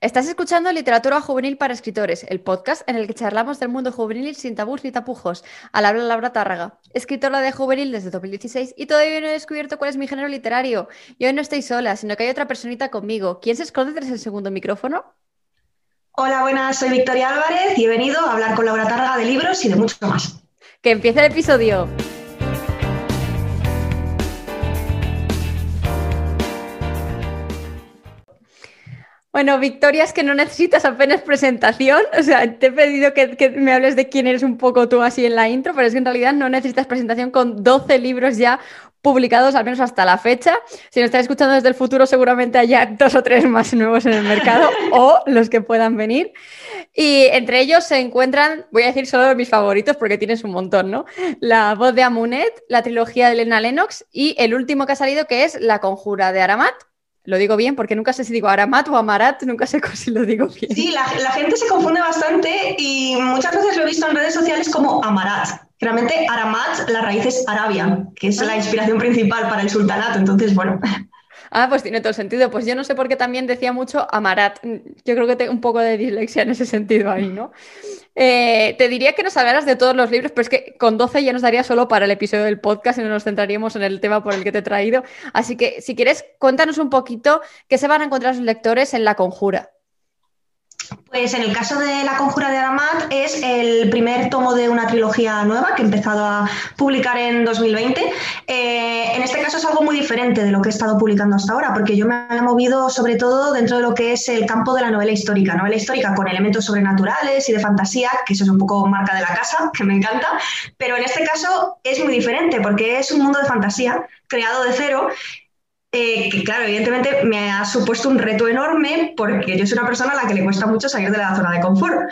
Estás escuchando Literatura Juvenil para Escritores, el podcast en el que charlamos del mundo juvenil sin tabús ni tapujos. Al habla Laura Tárraga, escritora de juvenil desde 2016 y todavía no he descubierto cuál es mi género literario. Y hoy no estoy sola, sino que hay otra personita conmigo. ¿Quién se esconde tras el segundo micrófono? Hola, buenas, soy Victoria Álvarez y he venido a hablar con Laura Tárraga de libros y de mucho más. Que empiece el episodio. Bueno, Victoria, es que no necesitas apenas presentación. O sea, te he pedido que, me hables de quién eres un poco tú así en la intro, pero es que en realidad no necesitas presentación con 12 libros ya publicados, al menos hasta la fecha. Si nos estás escuchando desde el futuro, seguramente haya dos o tres más nuevos en el mercado o los que puedan venir. Y entre ellos se encuentran, voy a decir solo mis favoritos porque tienes un montón, ¿no? La voz de Amunet, la trilogía de Elena Lennox y el último que ha salido que es La conjura de Aramat, lo digo bien porque nunca sé si digo Aramat o Amarat, nunca sé si lo digo bien. Sí, la, gente se confunde bastante y muchas veces lo he visto en redes sociales como Amarat. Realmente Aramat, la raíz es Arabia, que es la inspiración principal para el sultanato. Entonces, bueno. Ah, pues tiene todo el sentido. Pues yo no sé por qué también decía mucho Amarat. Yo creo que tengo un poco de dislexia en ese sentido ahí, ¿no? Eh, te diría que nos hablaras de todos los libros, pero es que con 12 ya nos daría solo para el episodio del podcast y no nos centraríamos en el tema por el que te he traído. Así que, si quieres, cuéntanos un poquito qué se van a encontrar los lectores en La Conjura. Pues en el caso de La Conjura de Aramat es el primer tomo de una trilogía nueva que he empezado a publicar en 2020. Eh, en este caso es algo muy diferente de lo que he estado publicando hasta ahora, porque yo me he movido sobre todo dentro de lo que es el campo de la novela histórica, novela histórica con elementos sobrenaturales y de fantasía, que eso es un poco marca de la casa, que me encanta, pero en este caso es muy diferente porque es un mundo de fantasía creado de cero eh, que claro, evidentemente me ha supuesto un reto enorme porque yo soy una persona a la que le cuesta mucho salir de la zona de confort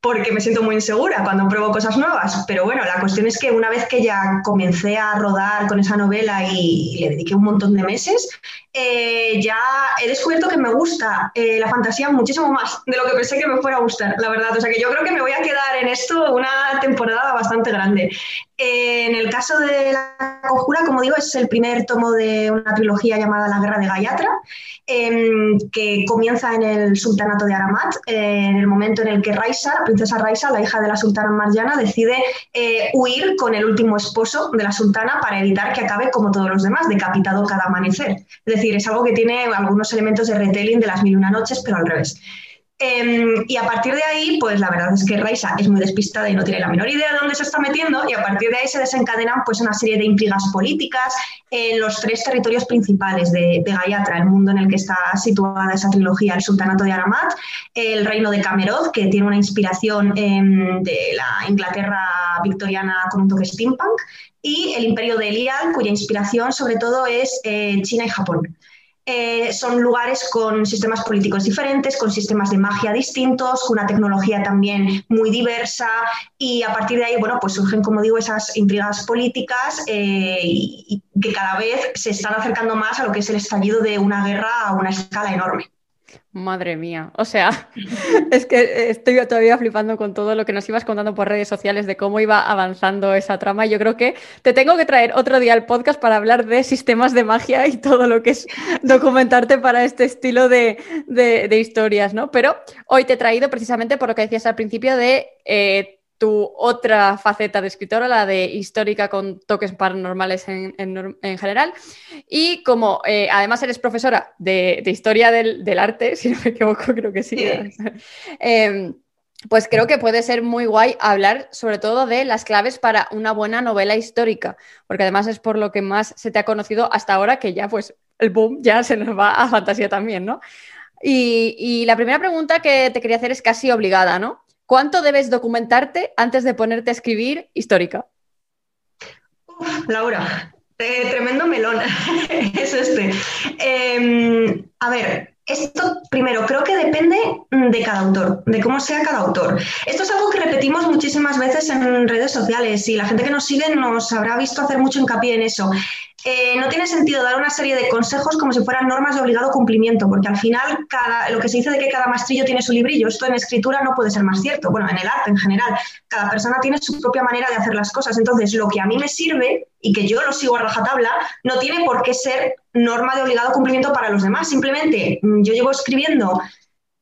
porque me siento muy insegura cuando pruebo cosas nuevas. Pero bueno, la cuestión es que una vez que ya comencé a rodar con esa novela y le dediqué un montón de meses, eh, ya he descubierto que me gusta eh, la fantasía muchísimo más de lo que pensé que me fuera a gustar, la verdad. O sea que yo creo que me voy a quedar en esto una temporada bastante grande. Eh, en el caso de La Conjura, como digo, es el primer tomo de una trilogía llamada La Guerra de Gayatra, em, que comienza en el sultanato de Aramat, en el momento en el que Raisa, princesa Raisa, la hija de la sultana Marjana, decide huir con el último esposo de la sultana para evitar que acabe como todos los demás, decapitado cada amanecer. Es decir, es algo que tiene algunos elementos de retelling de las mil y una noches, pero al revés. Em, y a partir de ahí, pues la verdad es que Raisa es muy despistada y no tiene la menor idea de dónde se está metiendo y a partir de ahí se desencadenan pues una serie de intrigas políticas en los tres territorios principales de, de Gayatra, el mundo en el que está situada esa trilogía, el Sultanato de Aramat, el reino de Camerot, que tiene una inspiración em, de la Inglaterra victoriana con un toque steampunk, y el imperio de Elial, cuya inspiración sobre todo es eh, China y Japón. Eh, son lugares con sistemas políticos diferentes, con sistemas de magia distintos, con una tecnología también muy diversa y a partir de ahí, bueno, pues surgen, como digo, esas intrigas políticas eh, que cada vez se están acercando más a lo que es el estallido de una guerra a una escala enorme. Madre mía, o sea, es que estoy todavía flipando con todo lo que nos ibas contando por redes sociales de cómo iba avanzando esa trama. Yo creo que te tengo que traer otro día al podcast para hablar de sistemas de magia y todo lo que es documentarte para este estilo de, historias, ¿no? Pero hoy te he traído precisamente por lo que decías al principio de eh, tu otra faceta de escritora, la de histórica con toques paranormales en, general. Y como eh, además eres profesora de, historia del, arte, si no me equivoco, creo que sí. Em, pues creo que puede ser muy guay hablar sobre todo de las claves para una buena novela histórica, porque además es por lo que más se te ha conocido hasta ahora, que ya pues el boom ya se nos va a fantasía también, ¿no? Y, y la primera pregunta que te quería hacer es casi obligada, ¿no? ¿Cuánto debes documentarte antes de ponerte a escribir histórica? Laura, eh, tremendo melón es este. Em, a ver, esto primero creo que depende de cada autor, de cómo sea cada autor. Esto es algo que repetimos muchísimas veces en redes sociales y la gente que nos sigue nos habrá visto hacer mucho hincapié en eso. Eh, no tiene sentido dar una serie de consejos como si fueran normas de obligado cumplimiento, porque al final cada, lo que se dice de que cada maestrillo tiene su librillo, esto en escritura no puede ser más cierto. Bueno, en el arte en general, cada persona tiene su propia manera de hacer las cosas. Entonces, lo que a mí me sirve y que yo lo sigo a rajatabla, no tiene por qué ser norma de obligado cumplimiento para los demás. Simplemente mm, yo llevo escribiendo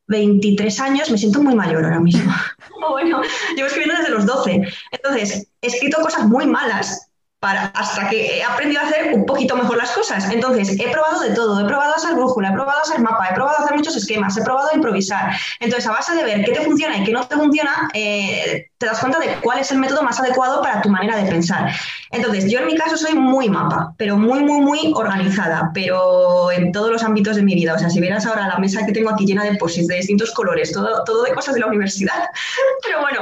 23 años, me siento muy mayor ahora mismo. bueno, llevo escribiendo desde los 12. Entonces, he escrito cosas muy malas hasta que he aprendido a hacer un poquito mejor las cosas. Entonces, he probado de todo, he probado a hacer brújula, he probado a hacer mapa, he probado a hacer muchos esquemas, he probado a improvisar. Entonces, a base de ver qué te funciona y qué no te funciona, eh, te das cuenta de cuál es el método más adecuado para tu manera de pensar. Entonces, yo en mi caso soy muy mapa, pero muy, muy, muy organizada, pero en todos los ámbitos de mi vida. O sea, si vieras ahora la mesa que tengo aquí llena de posits de distintos colores, todo, todo de cosas de la universidad. pero bueno,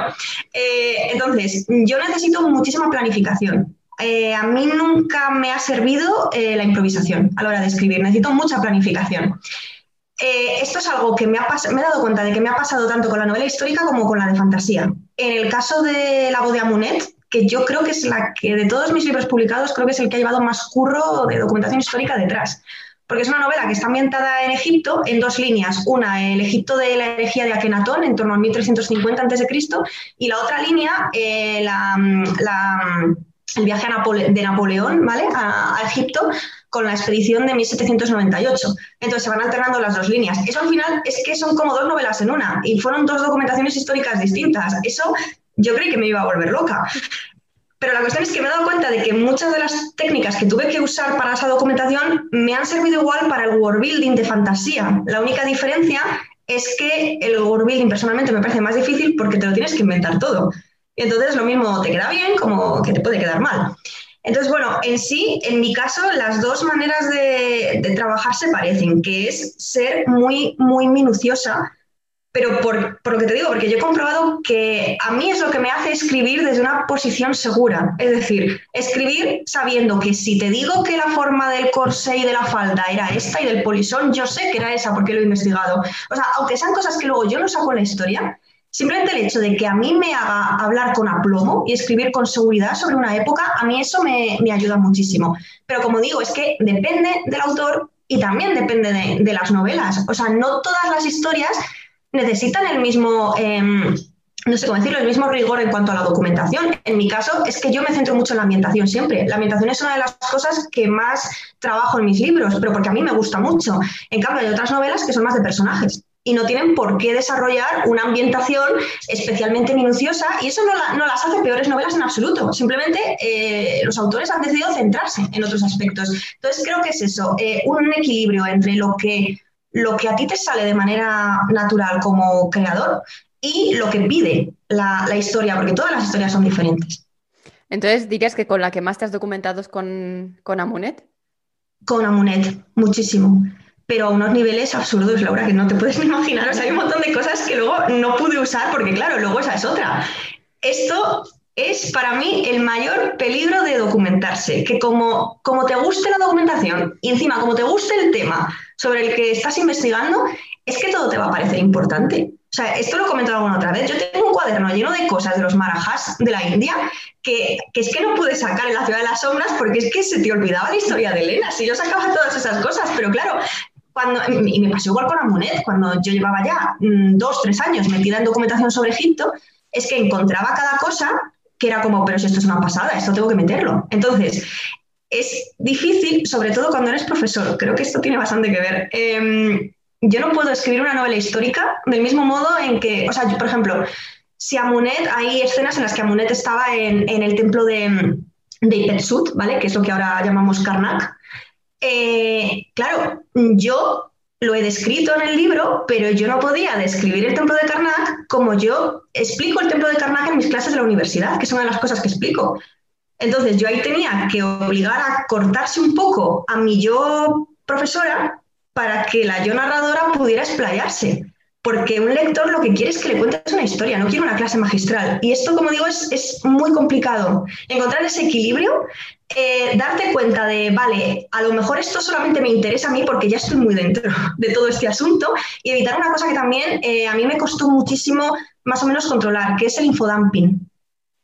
eh, entonces, yo necesito muchísima planificación. Eh, a mí nunca me ha servido eh, la improvisación a la hora de escribir, necesito mucha planificación. Eh, esto es algo que me, ha me he dado cuenta de que me ha pasado tanto con la novela histórica como con la de fantasía. En el caso de La voz de Amunet, que yo creo que es la que de todos mis libros publicados, creo que es el que ha llevado más curro de documentación histórica detrás. Porque es una novela que está ambientada en Egipto en dos líneas. Una, el Egipto de la herejía de Akenatón, en torno al 1350 a.C., y la otra línea, la el viaje de Napoleón ¿vale? a, Egipto con la expedición de 1798. Entonces se van alternando las dos líneas. Eso al final es que son como dos novelas en una y fueron dos documentaciones históricas distintas. Eso yo creí que me iba a volver loca. Pero la cuestión es que me he dado cuenta de que muchas de las técnicas que tuve que usar para esa documentación me han servido igual para el world building de fantasía. La única diferencia es que el world building personalmente me parece más difícil porque te lo tienes que inventar todo. Entonces lo mismo te queda bien como que te puede quedar mal. Entonces, bueno, en sí, en mi caso, las dos maneras de, trabajar se parecen, que es ser muy, muy minuciosa, pero por, por, lo que te digo, porque yo he comprobado que a mí es lo que me hace escribir desde una posición segura. Es decir, escribir sabiendo que si te digo que la forma del corsé y de la falda era esta y del polisón, yo sé que era esa porque lo he investigado. O sea, aunque sean cosas que luego yo no saco en la historia, Simplemente el hecho de que a mí me haga hablar con aplomo y escribir con seguridad sobre una época, a mí eso me, ayuda muchísimo. Pero como digo, es que depende del autor y también depende de, las novelas. O sea, no todas las historias necesitan el mismo... Em, no sé cómo decirlo, el mismo rigor en cuanto a la documentación. En mi caso, es que yo me centro mucho en la ambientación siempre. La ambientación es una de las cosas que más trabajo en mis libros, pero porque a mí me gusta mucho. En cambio, hay otras novelas que son más de personajes y no tienen por qué desarrollar una ambientación especialmente minuciosa y eso no, las hace peores novelas en absoluto. Simplemente eh, los autores han decidido centrarse en otros aspectos. Entonces creo que es eso, eh, un equilibrio entre lo que, lo que a ti te sale de manera natural como creador y lo que pide la, historia, porque todas las historias son diferentes. Entonces, ¿dirías que con la que más te has documentado es con, con Amunet? Con Amunet, muchísimo pero a unos niveles absurdos, Laura, que no te puedes imaginar. O sea, hay un montón de cosas que luego no pude usar porque, claro, luego esa es otra. Esto es para mí el mayor peligro de documentarse, que como, como te guste la documentación y encima como te guste el tema sobre el que estás investigando, es que todo te va a parecer importante. O sea, esto lo he comentado alguna otra vez. Yo tengo un cuaderno lleno de cosas de los marajas de la India que, es que no pude sacar en la ciudad de las sombras porque es que se te olvidaba la historia de Elena. Si yo sacaba todas esas cosas, pero claro, cuando, y me pasó igual con Amunet, cuando yo llevaba ya mm, dos, tres años metida en documentación sobre Egipto, es que encontraba cada cosa que era como, pero si esto es una pasada, esto tengo que meterlo. Entonces, es difícil, sobre todo cuando eres profesor, creo que esto tiene bastante que ver. Em, yo no puedo escribir una novela histórica del mismo modo en que, o sea, por ejemplo, si Amunet, hay escenas en las que Amunet estaba en, el templo de, de Ipetsut, ¿vale? Que es lo que ahora llamamos Karnak. Eh, claro, yo lo he descrito en el libro, pero yo no podía describir el templo de Karnak como yo explico el templo de Karnak en mis clases de la universidad, que son las cosas que explico. Entonces yo ahí tenía que obligar a cortarse un poco a mi yo profesora para que la yo narradora pudiera explayarse. Porque un lector lo que quiere es que le cuentes una historia, no quiere una clase magistral. Y esto, como digo, es, muy complicado. Encontrar ese equilibrio eh, darte cuenta de, vale, a lo mejor esto solamente me interesa a mí porque ya estoy muy dentro de todo este asunto y evitar una cosa que también eh, a mí me costó muchísimo más o menos controlar, que es el infodumping.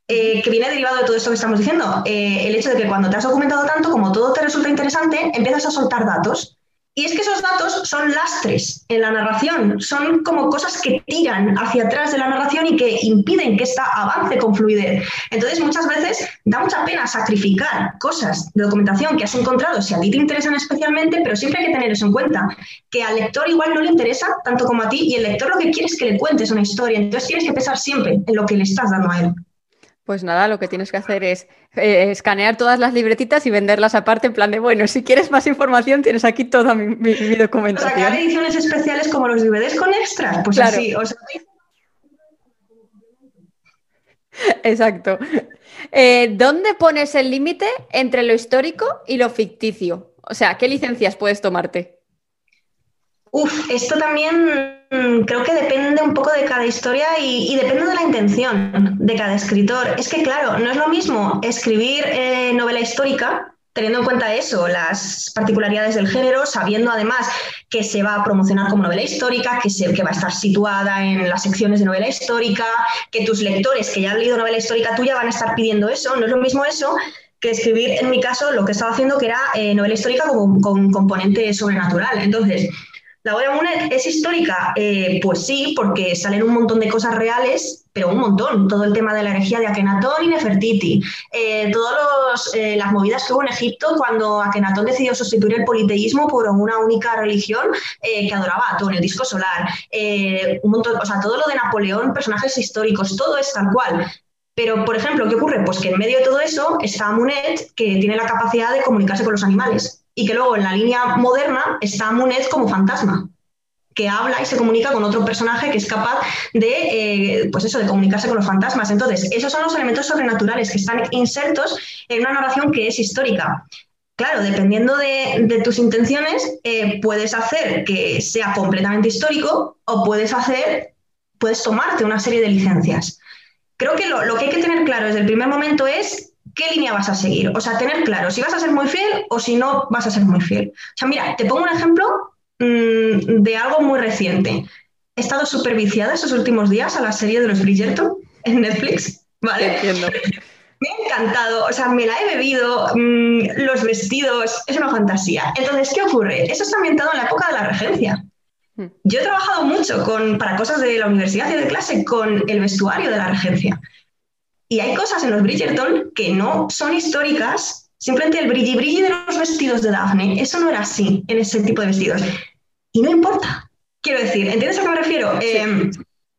Eh, que viene derivado de todo esto que estamos diciendo. el hecho de que cuando te has documentado tanto, como todo te resulta interesante, empiezas a soltar datos. Y es que esos datos son lastres en la narración, son como cosas que tiran hacia atrás de la narración y que impiden que esta avance con fluidez. Entonces, muchas veces da mucha pena sacrificar cosas de documentación que has encontrado si a ti te interesan especialmente, pero siempre hay que tener eso en cuenta, que al lector igual no le interesa tanto como a ti y el lector lo que quiere es que le cuentes una historia, entonces tienes que pensar siempre en lo que le estás dando a él. Pues nada, lo que tienes que hacer es eh, escanear todas las libretitas y venderlas aparte en plan de, bueno, si quieres más información tienes aquí toda mi, documentación. Sacar ediciones especiales como los DVDs con extras, pues así. Exacto. Eh, ¿Dónde pones el límite entre lo histórico y lo ficticio? O sea, ¿qué licencias puedes tomarte? Uf, esto también Mm, creo que depende un poco de cada historia y, depende de la intención de cada escritor. Es que, claro, no es lo mismo escribir eh, novela histórica teniendo en cuenta eso, las particularidades del género, sabiendo además que se va a promocionar como novela histórica, que, se, que va a estar situada en las secciones de novela histórica, que tus lectores que ya han leído novela histórica tuya van a estar pidiendo eso. No es lo mismo eso que escribir, en mi caso, lo que estaba haciendo, que era eh, novela histórica con, con componente sobrenatural. Entonces, la boda Munet es histórica, eh, pues sí, porque salen un montón de cosas reales, pero un montón. Todo el tema de la herejía de Akenatón y Nefertiti, eh, todas eh, las movidas que hubo en Egipto cuando Akenatón decidió sustituir el politeísmo por una única religión que adoraba a Atón, el disco solar, un montón, o sea, todo lo de Napoleón, personajes históricos, todo es tal cual. Pero, por ejemplo, ¿qué ocurre? Pues que en medio de todo eso está Munet, que tiene la capacidad de comunicarse con los animales y que luego en la línea moderna está Munez como fantasma que habla y se comunica con otro personaje que es capaz de, eh, pues eso, de comunicarse con los fantasmas. Entonces, esos son los elementos sobrenaturales que están insertos en una narración que es histórica. Claro, dependiendo de, tus intenciones, eh, puedes hacer que sea completamente histórico o puedes hacer, puedes tomarte una serie de licencias. Creo que lo, lo que hay que tener claro desde el primer momento es qué línea vas a seguir. O sea, tener claro si vas a ser muy fiel o si no vas a ser muy fiel. O sea, mira, te pongo un ejemplo mm, de algo muy reciente. He estado súper viciada estos últimos días a la serie de los Bridgerton en Netflix. ¿Vale? Entiendo. Me ha encantado, o sea, me la he bebido, mm, los vestidos, es una fantasía. Entonces, ¿qué ocurre? Eso está ambientado en la época de la regencia. Hmm. Yo he trabajado mucho con, para cosas de la universidad y de clase con el vestuario de la regencia. Y hay cosas en los Bridgerton que no son históricas, simplemente el brilli brilli de los vestidos de Daphne, eso no era así en ese tipo de vestidos. Y no importa. Quiero decir, ¿entiendes a qué me refiero? Em,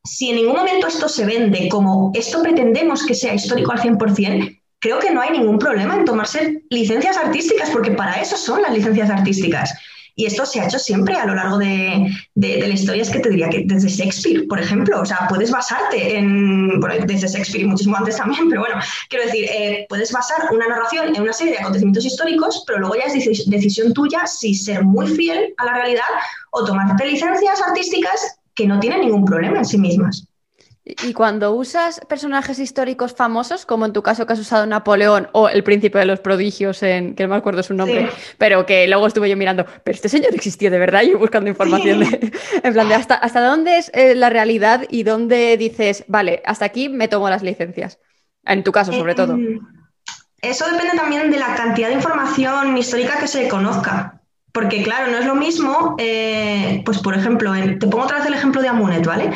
si en ningún momento esto se vende como esto pretendemos que sea histórico al 100%, creo que no hay ningún problema en tomarse licencias artísticas, porque para eso son las licencias artísticas. Y esto se ha hecho siempre a lo largo de, la historia, es que te diría que desde Shakespeare, por ejemplo, o sea, puedes basarte en, bueno, desde Shakespeare y muchísimo antes también, pero bueno, quiero decir, eh, puedes basar una narración en una serie de acontecimientos históricos, pero luego ya es decisión tuya si ser muy fiel a la realidad o tomarte licencias artísticas que no tienen ningún problema en sí mismas. Y cuando usas personajes históricos famosos, como en tu caso que has usado Napoleón o el príncipe de los prodigios, en, que no me acuerdo su nombre, pero que luego estuve yo mirando, pero este señor existió de verdad y buscando información en plan de hasta, hasta dónde es eh, la realidad y dónde dices, vale, hasta aquí me tomo las licencias. En tu caso, sobre todo. Em, eso depende también de la cantidad de información histórica que se conozca. Porque, claro, no es lo mismo, eh, pues por ejemplo, te pongo otra vez el ejemplo de Amunet, ¿vale?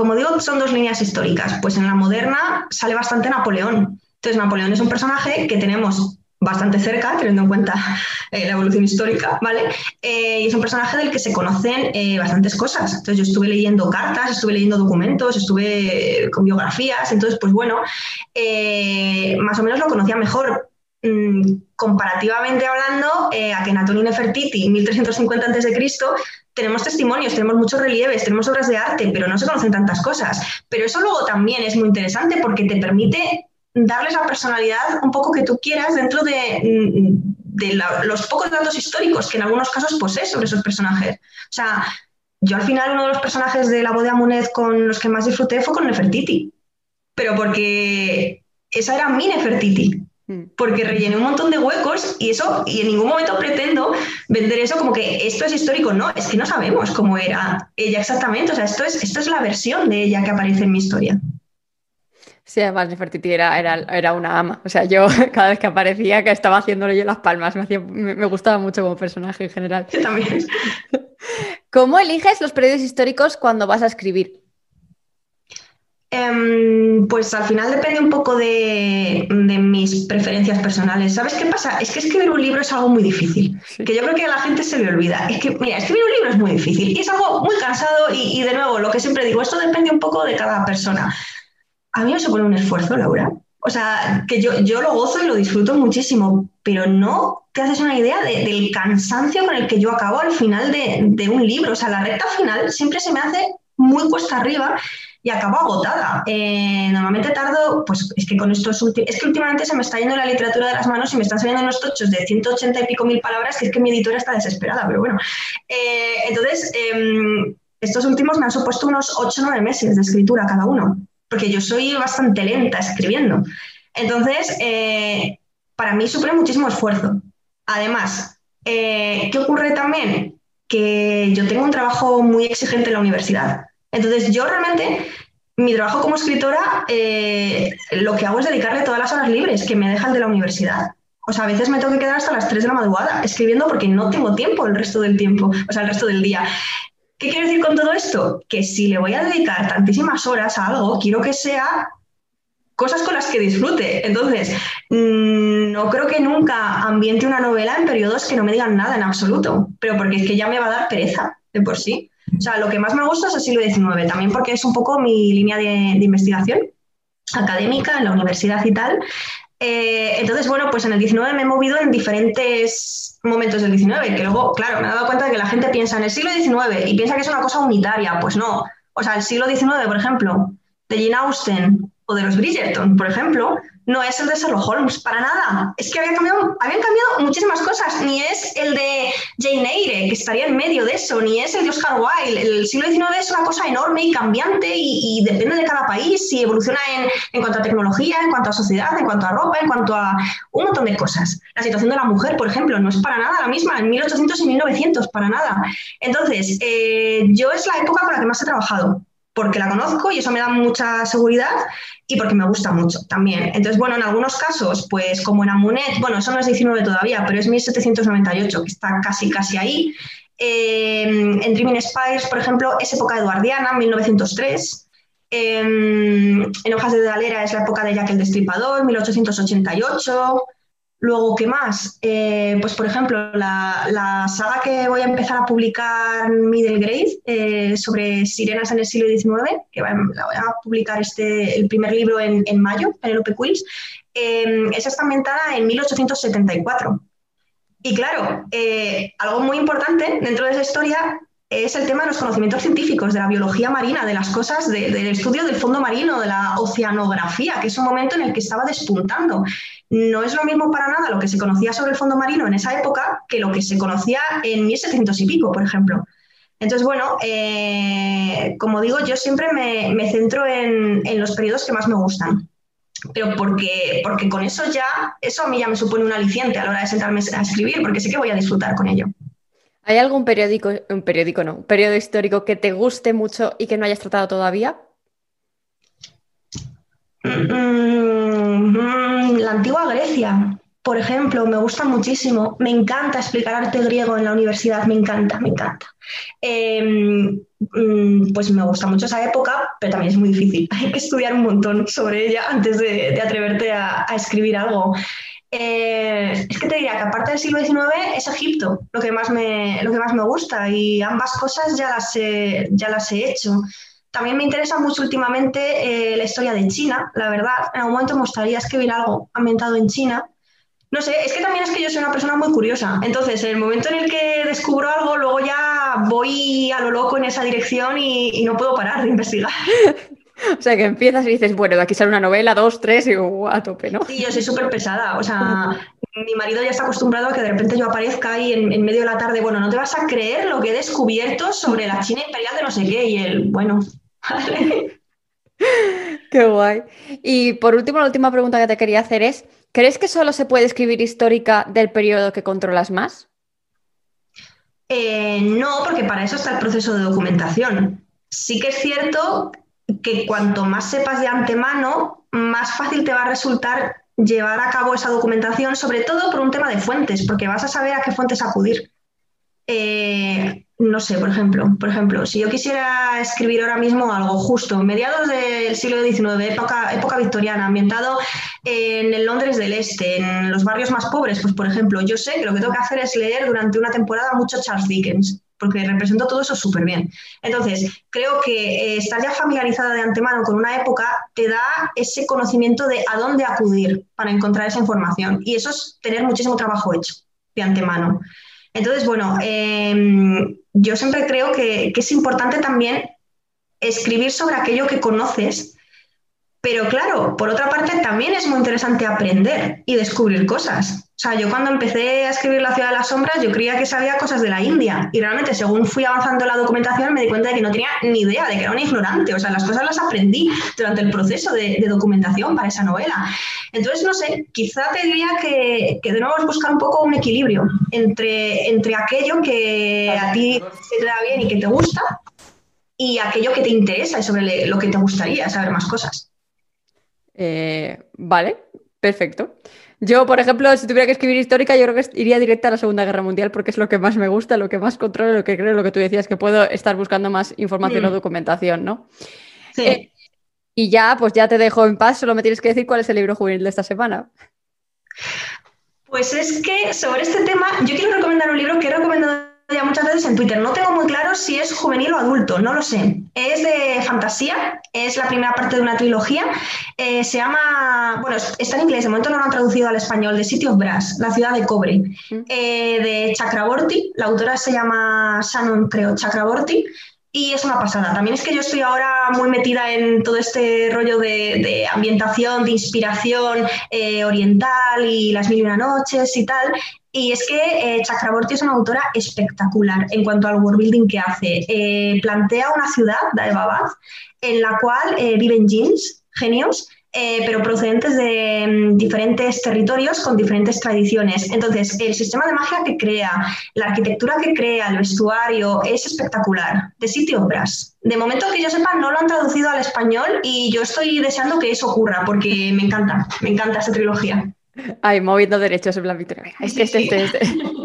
Como digo, son dos líneas históricas. Pues en la moderna sale bastante Napoleón. Entonces, Napoleón es un personaje que tenemos bastante cerca, teniendo en cuenta eh, la evolución histórica, ¿vale? Eh, y es un personaje del que se conocen eh, bastantes cosas. Entonces yo estuve leyendo cartas, estuve leyendo documentos, estuve con biografías, entonces pues bueno, más o menos lo conocía mejor. Mm, comparativamente hablando, a que y Nefertiti, 1350 a.C., tenemos testimonios, tenemos muchos relieves, tenemos obras de arte, pero no se conocen tantas cosas. Pero eso luego también es muy interesante porque te permite darles la personalidad un poco que tú quieras dentro de, los pocos datos históricos que en algunos casos posees sobre esos personajes. O sea, yo al final uno de los personajes de la boda Munez con los que más disfruté fue con Nefertiti, pero porque esa era mi Nefertiti. Mm. porque rellené un montón de huecos y eso, y en ningún momento pretendo vender eso como que esto es histórico, no, es que no sabemos cómo era ella exactamente, o sea, esto es, esto es la versión de ella que aparece en mi historia. Sí, además Nefertiti era, era, una ama. O sea, yo cada vez que aparecía, que estaba haciéndole yo las palmas, me, me, gustaba mucho como personaje en general. Yo también. ¿Cómo eliges los periodos históricos cuando vas a escribir? Em, pues al final depende un poco de, mis preferencias personales. ¿Sabes qué pasa? Es que escribir un libro es algo muy difícil, que yo creo que a la gente se le olvida. Es que, mira, escribir un libro es muy difícil y es algo muy cansado y, y de nuevo, lo que siempre digo, esto depende un poco de cada persona a mí me supone un esfuerzo, Laura. O sea, que yo, yo lo gozo y lo disfruto muchísimo, pero no te haces una idea del cansancio con el que yo acabo al final de, un libro. O sea, la recta final siempre se me hace muy cuesta arriba y acabo agotada. Eh, normalmente tardo, pues es que con estos últimos, es que últimamente se me está yendo la literatura de las manos y me están saliendo unos tochos de 180 y pico mil palabras que es que mi editora está desesperada, pero bueno. Eh, entonces, em, estos últimos me han supuesto unos 8 o 9 meses de escritura cada uno porque yo soy bastante lenta escribiendo. Entonces, eh, para mí supone muchísimo esfuerzo. Además, ¿qué ocurre también? Que yo tengo un trabajo muy exigente en la universidad. Entonces, yo realmente, mi trabajo como escritora, eh, lo que hago es dedicarle todas las horas libres que me dejan de la universidad. O sea, a veces me tengo que quedar hasta las 3 de la madrugada escribiendo porque no tengo tiempo el resto del tiempo, o sea, el resto del día. ¿Qué quiero decir con todo esto? Que si le voy a dedicar tantísimas horas a algo, quiero que sea cosas con las que disfrute. Entonces, mm, no creo que nunca ambiente una novela en periodos que no me digan nada en absoluto, pero porque es que ya me va a dar pereza de por sí. O sea, lo que más me gusta es el siglo XIX, también porque es un poco mi línea de, investigación académica en la universidad y tal. Eh, entonces, bueno, pues en el 19 me he movido en diferentes momentos del 19, que luego, claro, me he dado cuenta de que la gente piensa en el siglo XIX y piensa que es una cosa unitaria. Pues no. O sea, el siglo XIX, por ejemplo, de Jane Austen o de los Bridgerton, por ejemplo, no es el de Sherlock Holmes, para nada. Es que habían cambiado, muchísimas cosas. Ni es el de Jane Eyre, que estaría en medio de eso, ni es el de Oscar Wilde. El siglo XIX es una cosa enorme y cambiante y, depende de cada país y evoluciona en, en, cuanto a tecnología, en cuanto a sociedad, en cuanto a ropa, en cuanto a un montón de cosas. La situación de la mujer, por ejemplo, no es para nada la misma en 1800 y 1900, para nada. Entonces, eh, yo es la época con la que más he trabajado porque la conozco y eso me da mucha seguridad y porque me gusta mucho también. Entonces, bueno, en algunos casos, pues como en Amunet, bueno, eso no es 19 todavía, pero es 1798, que está casi, casi ahí. Eh, en Dreaming Spires, por ejemplo, es época eduardiana, 1903. Eh, en Hojas de Galera es la época de Jack el Destripador, 1888. Luego, ¿qué más? Eh, pues, por ejemplo, la, saga que voy a empezar a publicar, Middle Grade, eh, sobre sirenas en el siglo XIX, que la voy a publicar este, el primer libro en, mayo, Penelope Quills, eh, esa está ambientada en 1874. Y claro, algo muy importante dentro de esa historia es el tema de los conocimientos científicos, de la biología marina, de las cosas, del estudio del fondo marino, de la oceanografía, que es un momento en el que estaba despuntando. No es lo mismo para nada lo que se conocía sobre el fondo marino en esa época que lo que se conocía en 1700 y pico, por ejemplo. Entonces, bueno, eh, como digo, yo siempre me, centro en, los periodos que más me gustan pero porque, porque con eso ya, eso a mí ya me supone un aliciente a la hora de sentarme a escribir, porque sé que voy a disfrutar con ello. ¿Hay algún periódico, un periódico no, un histórico que te guste mucho y que no hayas tratado todavía? Mm, la antigua Grecia, por ejemplo, me gusta muchísimo. Me encanta explicar arte griego en la universidad, me encanta, me encanta. Em, mm, pues me gusta mucho esa época, pero también es muy difícil. Hay que estudiar un montón sobre ella antes de, atreverte a, escribir algo. Eh, es que te diría que aparte del siglo XIX es Egipto lo que más me, lo que más me gusta y ambas cosas ya las he, ya las he hecho. También me interesa mucho últimamente eh, la historia de China, la verdad. En algún momento me gustaría escribir algo ambientado en China. No sé, es que también es que yo soy una persona muy curiosa. Entonces, en el momento en el que descubro algo, luego ya voy a lo loco en esa dirección y, no puedo parar de investigar. O sea, que empiezas y dices, bueno, de aquí sale una novela, dos, tres y a tope, ¿no? Sí, yo soy súper pesada. O sea, mi marido ya está acostumbrado a que de repente yo aparezca ahí en, medio de la tarde. Bueno, no te vas a creer lo que he descubierto sobre la China imperial de no sé qué. Y el, bueno, Qué guay. Y por último, la última pregunta que te quería hacer es, ¿crees que solo se puede escribir histórica del periodo que controlas más? Eh, no, porque para eso está el proceso de documentación. Sí que es cierto que cuanto más sepas de antemano, más fácil te va a resultar llevar a cabo esa documentación, sobre todo por un tema de fuentes, porque vas a saber a qué fuentes acudir. Eh, no sé, por ejemplo, por ejemplo, si yo quisiera escribir ahora mismo algo justo, mediados del siglo XIX, época, época victoriana, ambientado en el Londres del Este, en los barrios más pobres, pues por ejemplo, yo sé que lo que tengo que hacer es leer durante una temporada mucho Charles Dickens, porque represento todo eso súper bien. Entonces, creo que eh, estar ya familiarizada de antemano con una época te da ese conocimiento de a dónde acudir para encontrar esa información. Y eso es tener muchísimo trabajo hecho de antemano. Entonces, bueno, em, yo siempre creo que, que es importante también escribir sobre aquello que conoces pero claro, por otra parte también es muy interesante aprender y descubrir cosas. O sea, yo cuando empecé a escribir La ciudad de las sombras, yo creía que sabía cosas de la India y realmente según fui avanzando en la documentación me di cuenta de que no tenía ni idea, de que era un ignorante. O sea, las cosas las aprendí durante el proceso de, documentación para esa novela. Entonces, no sé, quizá te diría que, que, de nuevo es buscar un poco un equilibrio entre, entre aquello que a ti se te da bien y que te gusta y aquello que te interesa y sobre lo que te gustaría saber más cosas. Eh, vale, perfecto. Yo, por ejemplo, si tuviera que escribir histórica, yo creo que iría directa a la Segunda Guerra Mundial porque es lo que más me gusta, lo que más controlo, lo que creo, lo que tú decías, que puedo estar buscando más información o mm. documentación, ¿no? Sí. Eh, y ya, pues ya te dejo en paz, solo me tienes que decir cuál es el libro juvenil de esta semana. Pues es que sobre este tema, yo quiero recomendar un libro que he recomendado ya muchas veces en Twitter. No tengo muy claro si es juvenil o adulto, no lo sé. Es de fantasía, es la primera parte de una trilogía. Eh, se llama, bueno, está en inglés, de momento no lo han traducido al español, de City of Brass, la ciudad de cobre, eh, de Chakraborty. La autora se llama Shannon, creo, Chakraborty. Y es una pasada. También es que yo estoy ahora muy metida en todo este rollo de, ambientación, de inspiración eh, oriental y las mil y una noches y tal. Y es que eh, Chakraborty es una autora espectacular en cuanto al world building que hace. Eh, plantea una ciudad, Daebabad, en la cual eh, viven jeans, genios, pero procedentes de mm, diferentes territorios con diferentes tradiciones. Entonces, el sistema de magia que crea, la arquitectura que crea, el vestuario, es espectacular. De sitio obras. De momento que yo sepa, no lo han traducido al español y yo estoy deseando que eso ocurra porque me encanta, me encanta esta trilogía. Ay, moviendo derechos en plan Victoria. este, este, este, este.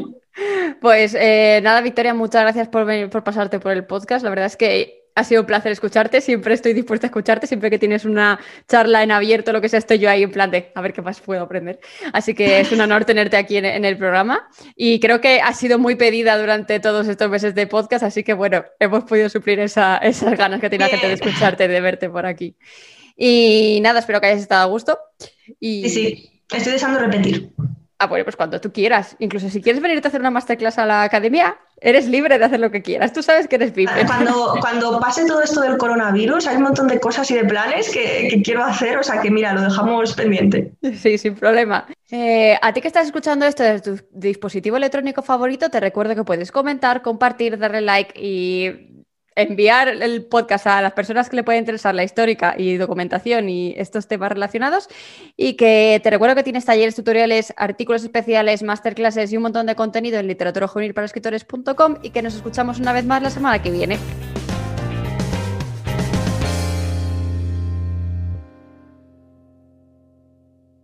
Pues eh, nada, Victoria, muchas gracias por, venir, por pasarte por el podcast. La verdad es que ha sido un placer escucharte. Siempre estoy dispuesta a escucharte. Siempre que tienes una charla en abierto, lo que sea, estoy yo ahí en plan de a ver qué más puedo aprender. Así que es un honor tenerte aquí en, el programa. Y creo que ha sido muy pedida durante todos estos meses de podcast. Así que bueno, hemos podido suplir esas ganas que tiene la gente de escucharte, de verte por aquí. Y nada, espero que hayas estado a gusto. Y... Sí, sí. Estoy deseando repetir. Ah, bueno, pues cuando tú quieras. Incluso si quieres venirte a hacer una masterclass a la academia, eres libre de hacer lo que quieras. Tú sabes que eres VIP. Cuando, cuando pase todo esto del coronavirus, hay un montón de cosas y de planes que, quiero hacer. O sea que mira, lo dejamos pendiente. Sí, sin problema. Eh, a ti que estás escuchando esto desde tu dispositivo electrónico favorito, te recuerdo que puedes comentar, compartir, darle like y enviar el podcast a las personas que le puede interesar la histórica y documentación y estos temas relacionados. Y que te recuerdo que tienes talleres, tutoriales, artículos especiales, masterclasses y un montón de contenido en literatura para escritores.com y que nos escuchamos una vez más la semana que viene.